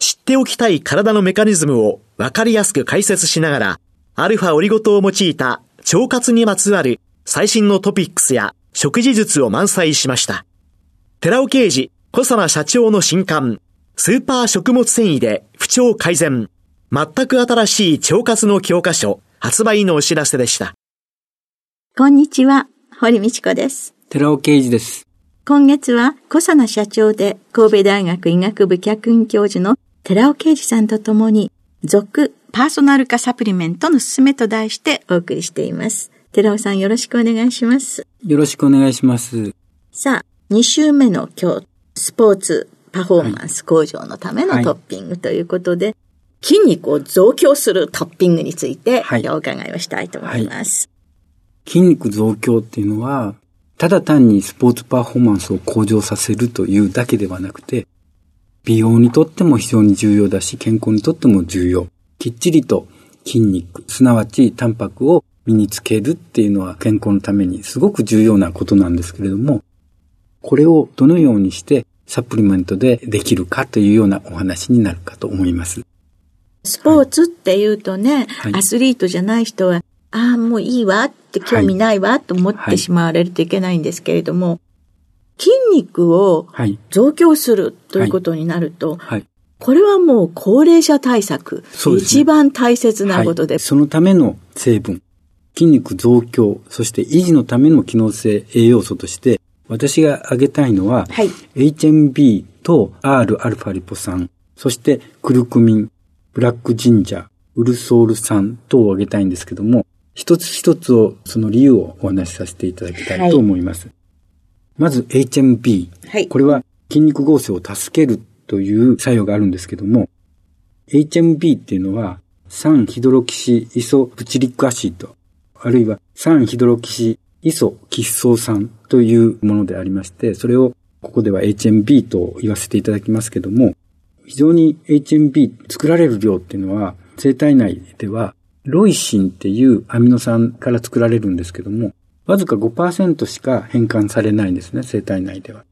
知っておきたい体のメカニズムを分かりやすく解説しながら、アルファオリゴ糖を用いた腸活にまつわる最新のトピックスや食事術を満載しました。寺尾刑事、小佐奈社長の新刊、スーパー食物繊維で不調改善。全く新しい腸活の教科書発売のお知らせでした。こんにちは、堀道子です。寺尾啓二です。今月は小佐奈社長で神戸大学医学部客員教授の寺尾啓二さんと共に、続パーソナル化サプリメントのすすめと題してお送りしています。寺尾さんよろしくお願いします。よろしくお願いします。さあ、2週目の今日、スポーツパフォーマンス向上のためのトッピングということで、はい、筋肉を増強するトッピングについて、お伺いをしたいと思います、はい、筋肉増強っていうのは、ただ単にスポーツパフォーマンスを向上させるというだけではなくて、美容にとっても非常に重要だし、健康にとっても重要。きっちりと筋肉、すなわちタンパクを身につけるっていうのは健康のためにすごく重要なことなんですけれども、これをどのようにしてサプリメントでできるかというようなお話になるかと思います。スポーツっていうとね、はい、アスリートじゃない人は、ああ、もういいわって興味ないわと思ってしまわれるといけないんですけれども、筋肉を増強するということになると、これはもう高齢者対策、ね、一番大切なことで、そのための成分、筋肉増強、そして維持のための機能性栄養素として、私が挙げたいのは、はい、HMB と Rα リポ酸、そしてクルクミン、ブラックジンジャー、ウルソール酸等を挙げたいんですけども、一つ一つを、その理由をお話しさせていただきたいと思います。はい、まず HMB、はい。これは筋肉合成を助けるという作用があるんですけども、HMB っていうのは、3ヒドロキシイソプチリックアシッド、あるいは3ヒドロキシイソ喫相酸というものでありまして、それをここでは HMB と言わせていただきますけども、非常に HMB 作られる量っていうのは、生体内ではロイシンっていうアミノ酸から作られるんですけども、わずか5%しか変換されないんですね、生体内では。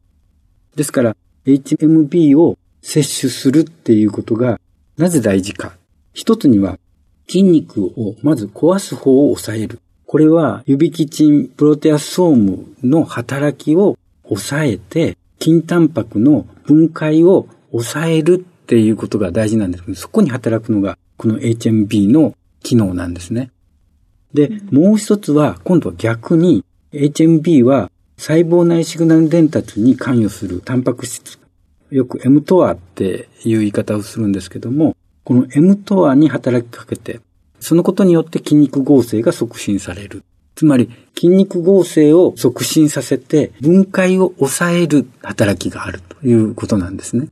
ですから、HMB を摂取するっていうことがなぜ大事か。一つには筋肉をまず壊す方を抑える。これは、指キチンプロテアソームの働きを抑えて、筋タンパクの分解を抑えるっていうことが大事なんですけど、そこに働くのが、この HMB の機能なんですね。で、もう一つは、今度は逆に、HMB は細胞内シグナル伝達に関与するタンパク質。よく mTOR っていう言い方をするんですけども、この mTOR に働きかけて、そのことによって筋肉合成が促進される。つまり筋肉合成を促進させて分解を抑える働きがあるということなんですね。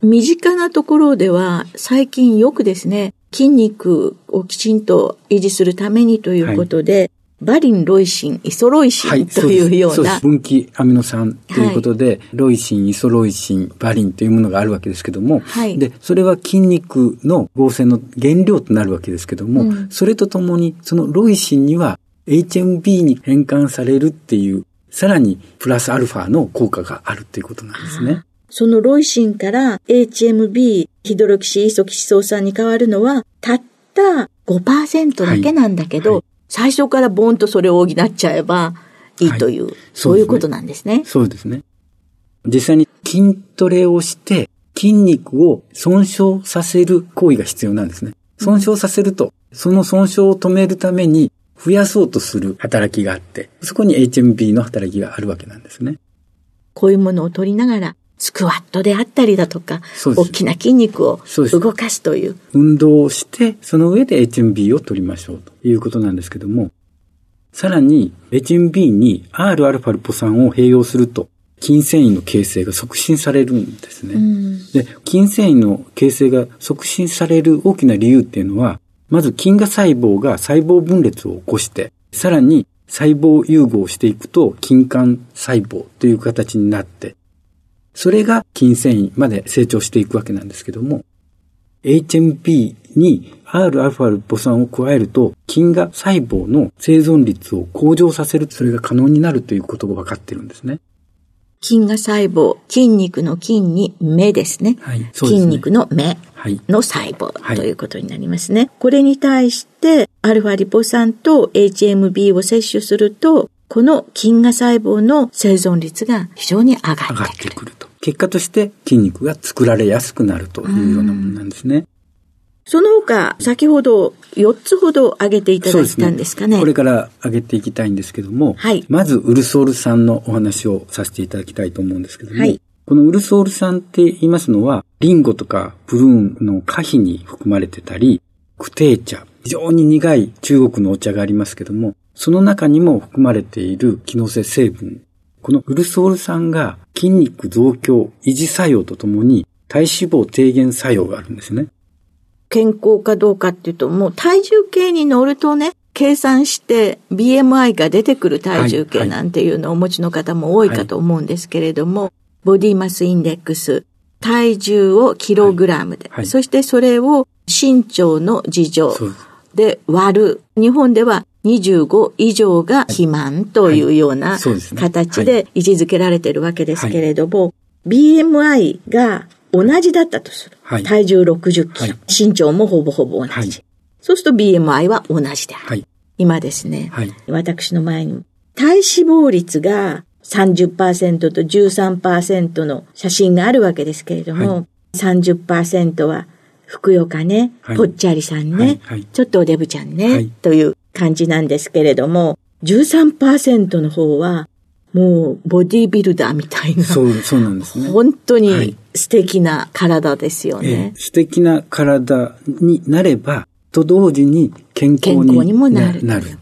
身近なところでは最近よくですね、筋肉をきちんと維持するためにということで、バリン、ロイシン、イソロイシンというような。はい、分岐アミノ酸ということで、はい、ロイシン、イソロイシン、バリンというものがあるわけですけども、はい、で、それは筋肉の合成の原料となるわけですけども、うん、それとともに、そのロイシンには HMB に変換されるっていう、さらにプラスアルファの効果があるっていうことなんですね。そのロイシンから HMB、ヒドロキシイソキシソウ酸に変わるのは、たった5%だけなんだけど、はいはい最初からボンとそれを補っちゃえばいいという、はい、そういうことなんですね。そうですね。実際に筋トレをして筋肉を損傷させる行為が必要なんですね。損傷させると、その損傷を止めるために増やそうとする働きがあって、そこに HMB の働きがあるわけなんですね。こういうものを取りながら、スクワットであったりだとか、大きな筋肉を動かすという。運動をして、その上で HMB を取りましょうということなんですけども、さらに HMB に Rα リポ酸を併用すると、筋繊維の形成が促進されるんですね。で、筋繊維の形成が促進される大きな理由っていうのは、まず筋芽細胞が細胞分裂を起こして、さらに細胞融合していくと筋管細胞という形になって、それが筋繊維まで成長していくわけなんですけども、HMP に Rα リポ酸を加えると、筋が細胞の生存率を向上させる、それが可能になるということが分かってるんですね。筋が細胞、筋肉の筋に目ですね。はい、ね筋肉の目の細胞ということになりますね。はい、これに対して、アルファリポ酸と HMB を摂取すると、この筋が細胞の生存率が非常に上がってくる。結果として筋肉が作られやすくなるというようなものなんですね。その他、先ほど4つほど挙げていただいたんですかね。ねこれから挙げていきたいんですけども、はい、まずウルソール酸のお話をさせていただきたいと思うんですけども、はい、このウルソール酸って言いますのは、リンゴとかプルーンの果皮に含まれてたり、クテー茶、非常に苦い中国のお茶がありますけども、その中にも含まれている機能性成分。このウルソール酸が筋肉増強、維持作用とともに体脂肪低減作用があるんですね。健康かどうかっていうと、もう体重計に乗るとね、計算して BMI が出てくる体重計なんていうのをお持ちの方も多いかと思うんですけれども、はいはい、ボディマスインデックス、体重をキログラムで、はい、そしてそれを身長の事情で割る。日本では25以上が肥満というような形で位置づけられているわけですけれども、BMI が同じだったとする。はい、体重60キロ、はい、身長もほぼほぼ同じ。はい、そうすると BMI は同じである。今ですね、私の前に体脂肪率が30%と13%の写真があるわけですけれども、はい、30%はふくよかね、ぽっちゃりさんね、ちょっとおデブちゃんね、という感じなんですけれども、13%の方はもうボディービルダーみたいな。そう、そうなんですね。本当に素敵な体ですよね。はいえー、素敵な体になれば、と同時に健康にもなる。なる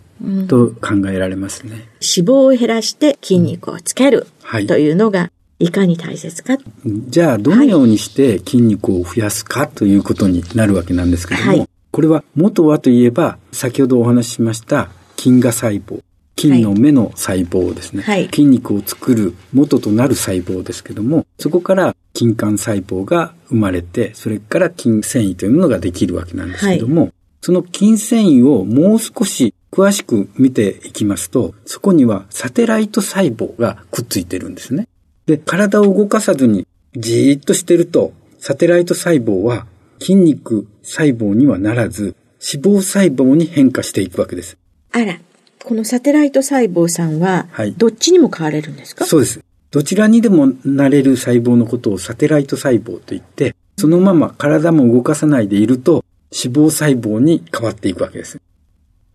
と考えられますね、脂肪を減らして筋肉をつける、はい、というのがいかに大切か。じゃあ、どのようにして筋肉を増やすかということになるわけなんですけども、はい、これは元はといえば、先ほどお話ししました筋芽細胞。筋の目の細胞ですね、はい、筋肉を作る元となる細胞ですけども、そこから筋管細胞が生まれて、それから筋繊維というものができるわけなんですけども、はい、その筋繊維をもう少し詳しく見ていきますと、そこにはサテライト細胞がくっついてるんですね。で、体を動かさずにじーっとしてると、サテライト細胞は筋肉細胞にはならず、脂肪細胞に変化していくわけです。あら、このサテライト細胞さんは、どっちにも変われるんですか、はい、そうです。どちらにでもなれる細胞のことをサテライト細胞と言って、そのまま体も動かさないでいると脂肪細胞に変わっていくわけです。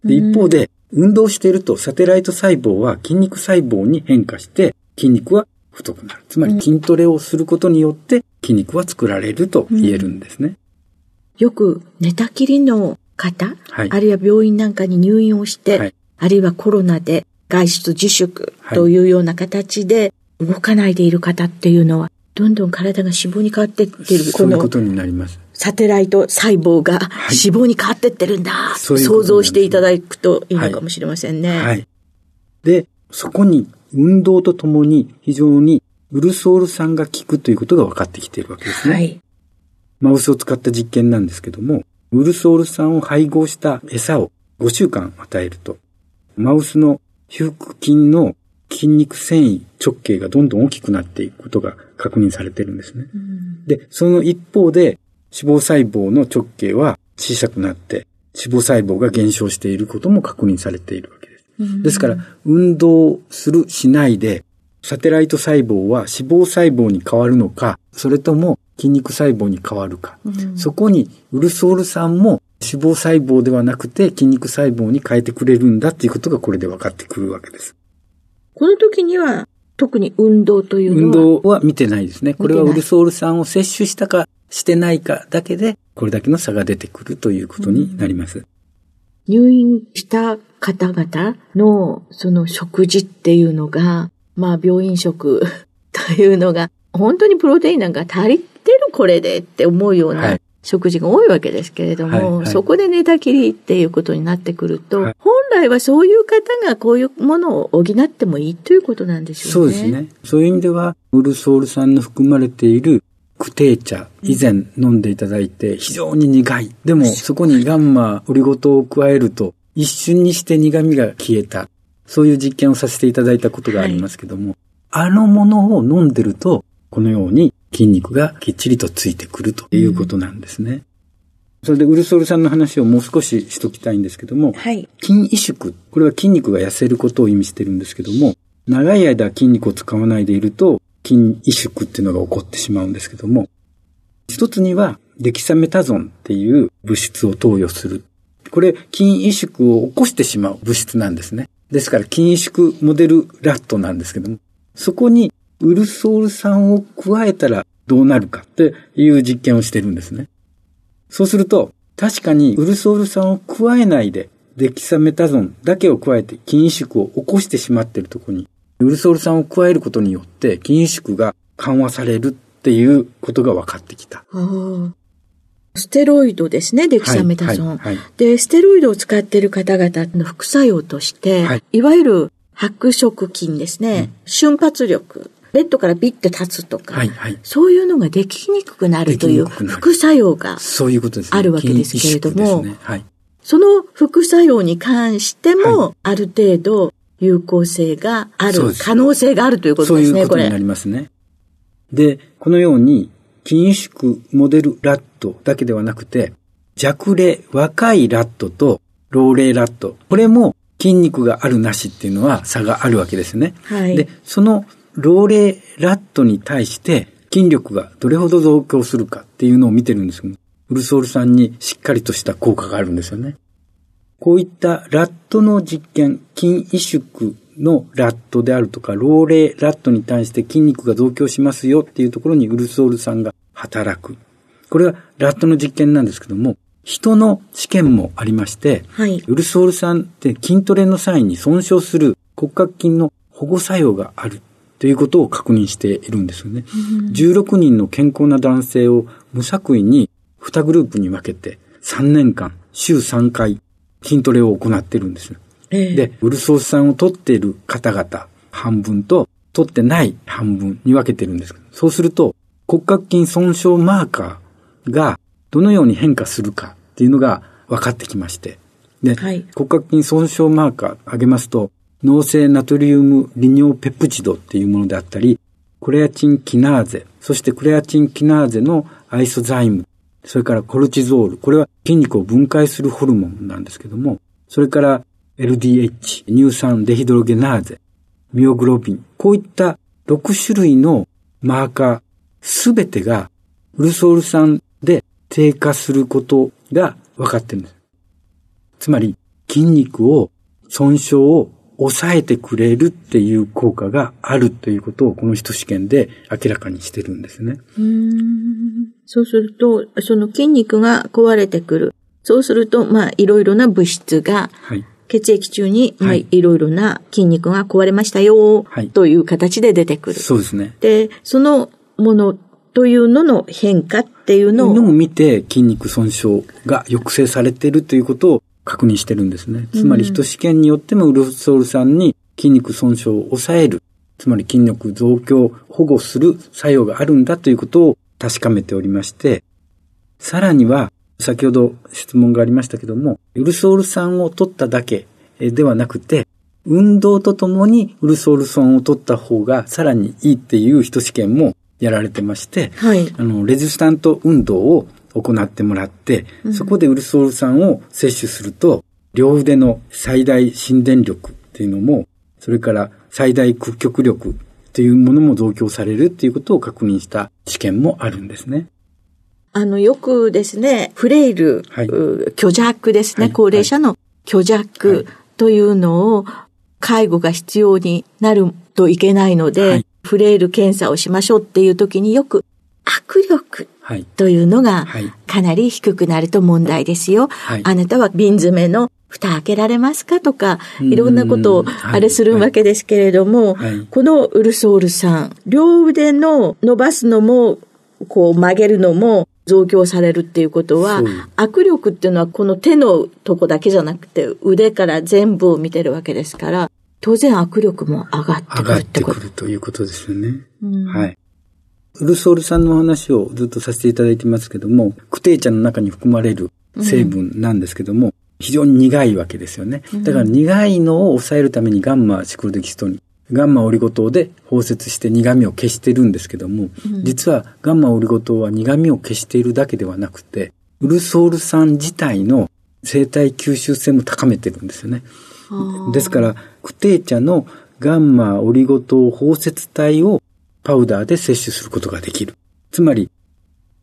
で一方で、運動しているとサテライト細胞は筋肉細胞に変化して筋肉は太くなる。つまり筋トレをすることによって筋肉は作られると言えるんですね。よく寝たきりの方、はい、あるいは病院なんかに入院をして、はい、あるいはコロナで外出自粛というような形で動かないでいる方っていうのは、どんどん体が脂肪に変わっていってる。そういうことになります。サテライト細胞が脂肪に変わっていってるんだ、はい、想像していただくといいのかもしれませんね。はい。はい、で、そこに運動とともに非常にウルソール酸が効くということが分かってきているわけですね。はい。マウスを使った実験なんですけども、ウルソール酸を配合した餌を5週間与えると、マウスの皮腹筋の筋肉繊維直径がどんどん大きくなっていくことが確認されてるんですね。で、その一方で脂肪細胞の直径は小さくなって脂肪細胞が減少していることも確認されているわけです。ですから、運動するしないで、サテライト細胞は脂肪細胞に変わるのか、それとも筋肉細胞に変わるか、そこにウルソール酸も脂肪細胞ではなくて筋肉細胞に変えてくれるんだっていうことがこれで分かってくるわけです。この時には特に運動というのは？運動は見てないですね。これはウルソール酸を摂取したかしてないかだけで、これだけの差が出てくるということになります。うん、入院した方々のその食事っていうのが、まあ病院食というのが、本当にプロテインなんか足りてるこれでって思うような食事が多いわけですけれども、はいはい、そこで寝たきりっていうことになってくると、はい、本来はそういう方がこういうものを補ってもいいということなんでしょうね。そうですね。そういう意味では、ウルソール酸の含まれているクテー茶、以前飲んでいただいて非常に苦い。でもそこにガンマ、オリゴ糖を加えると一瞬にして苦味が消えた。そういう実験をさせていただいたことがありますけども、はい、あのものを飲んでると、このように筋肉がきっちりとついてくるということなんですね。うん、それでウルソールさんの話をもう少ししときたいんですけども、はい、筋萎縮。これは筋肉が痩せることを意味してるんですけども、長い間筋肉を使わないでいると、筋萎縮っていうのが起こってしまうんですけども、一つには、デキサメタゾンっていう物質を投与する。これ、筋萎縮を起こしてしまう物質なんですね。ですから、筋萎縮モデルラットなんですけども、そこにウルソール酸を加えたらどうなるかっていう実験をしてるんですね。そうすると、確かにウルソール酸を加えないで、デキサメタゾンだけを加えて筋萎縮を起こしてしまっているところに、ウルソール酸を加えることによって筋萎縮が緩和されるっていうことが分かってきた。ステロイドですね、デキサメタゾン。はいはいはい、で、ステロイドを使っている方々の副作用として、はい、いわゆる白色筋ですね、うん、瞬発力、ベッドからビッて立つとか、はいはい、そういうのができにくくなるという副作用があるわけですけれども、ね。はい、その副作用に関しても、ある程度有効性がある、可能性があるということですね、これ。そういうことになりますね。で、このように筋萎縮モデルラットだけではなくて、弱齢、若いラットと老齢ラット、これも筋肉があるなしっていうのは差があるわけですね。はい、で、その老齢ラットに対して筋力がどれほど増強するかっていうのを見てるんですけど、ウルソール酸にしっかりとした効果があるんですよね。こういったラットの実験、筋萎縮のラットであるとか、老齢ラットに対して筋肉が増強しますよっていうところにウルソール酸が働く。これはラットの実験なんですけども、人の試験もありまして、はい、ウルソール酸って筋トレの際に損傷する骨格筋の保護作用があるということを確認しているんですよね。うん、16人の健康な男性を無作為に2グループに分けて3年間週3回筋トレを行っているんです。で、ウルソース酸を取っている方々半分と取ってない半分に分けてるんです。そうすると骨格筋損傷マーカーがどのように変化するかっていうのが分かってきまして。で、はい、骨格筋損傷マーカー上げますと、脳性ナトリウム利尿ペプチドっていうものであったり、クレアチンキナーゼ、そしてクレアチンキナーゼのアイソザイム、それからコルチゾール、これは筋肉を分解するホルモンなんですけども、それから LDH、乳酸デヒドロゲナーゼ、ミオグロビン、こういった6種類のマーカー、すべてがウルソール酸で低下することが分かってるんです。つまり、筋肉を損傷を抑えてくれるっていう効果があるということをこの人試験で明らかにしてるんですね。うんそうすると、その筋肉が壊れてくる。そうすると、まあ、いろいろな物質が、血液中に、まあ、いろいろな筋肉が壊れましたよ、という形で出てくる。そうですね。で、そのものというのの変化っていうのを。のを見て筋肉損傷が抑制されているということを確認してるんですね。つまり、人試験によってもウルソール酸に筋肉損傷を抑える、つまり筋力増強、保護する作用があるんだということを確かめておりまして、さらには、先ほど質問がありましたけども、ウルソール酸を取っただけではなくて、運動とともにウルソール酸を取った方がさらにいいっていう人試験もやられてまして、はい、あの、レジスタント運動を行ってもらって、そこでウルソール酸を摂取すると、両腕の最大心電力っていうのも、それから最大屈曲力っていうものも増強されるっていうことを確認した試験もあるんですね。あの、よくですね、フレイル、はい、虚弱ですね、はい、高齢者の虚弱というのを、介護が必要になるといけないので、はい、フレイル検査をしましょうっていう時によく握力というのがかなり低くなると問題ですよ。あなたは瓶詰めの蓋開けられますかとか、いろんなことをあれするわけですけれども、このウルソールさん、両腕の伸ばすのも、こう曲げるのも増強されるっていうことは、握力っていうのはこの手のとこだけじゃなくて、腕から全部を見てるわけですから、当然握力も上がってくるってこと。上がってくるということですよね。うん、はい。ウルソールさんの話をずっとさせていただいてますけども、クテイ茶の中に含まれる成分なんですけども、うん非常に苦いわけですよね。だから苦いのを抑えるためにガンマシクロデキストに、ガンマオリゴ糖で包摂して苦味を消してるんですけども、うん、実はガンマオリゴ糖は苦味を消しているだけではなくて、ウルソール酸自体の生体吸収性も高めてるんですよね。ですから、クテイ茶のガンマオリゴ糖包摂体をパウダーで摂取することができる。つまり、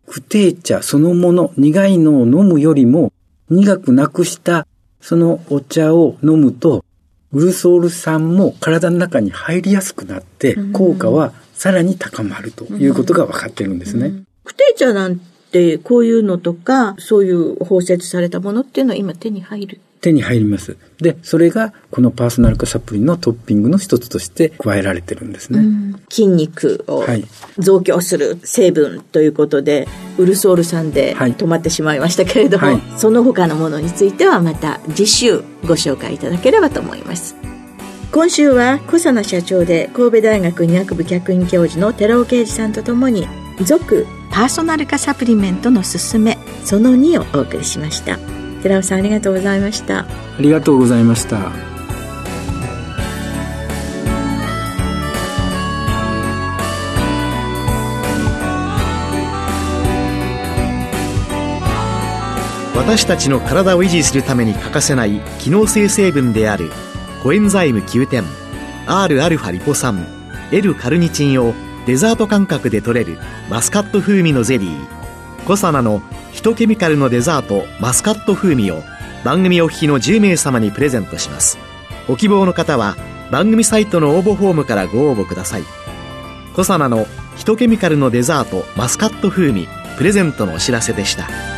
クテイ茶そのもの、苦いのを飲むよりも苦くなくしたそのお茶を飲むと、ウルソール酸も体の中に入りやすくなって、効果はさらに高まるということが分かってるんですね。不定茶なんて、こういうのとか、そういう包摂されたものっていうのは今手に入る手に入ります。で、それがこのパーソナル化サプリのトッピングの一つとして加えられてるんですね。筋肉を増強する成分ということで、はい、ウルソール酸で止まってしまいましたけれども、はい、その他のものについてはまた次週ご紹介いただければと思います。今週は小佐奈社長で神戸大学医学部客員教授の寺尾啓二さんとともに続パーソナル化サプリメントのすすめその2をお送りしました。寺尾さんありがとうございました。ありがとうございました。私たちの体を維持するために欠かせない機能性成分であるコエンザイム9点 Rα リポ酸 L カルニチンをデザート感覚で取れるマスカット風味のゼリーコサナのヒトケミカルのデザートマスカット風味を番組お聞きの10名様にプレゼントします。ご希望の方は番組サイトの応募フォームからご応募ください。コサナのヒトケミカルのデザートマスカット風味プレゼントのお知らせでした。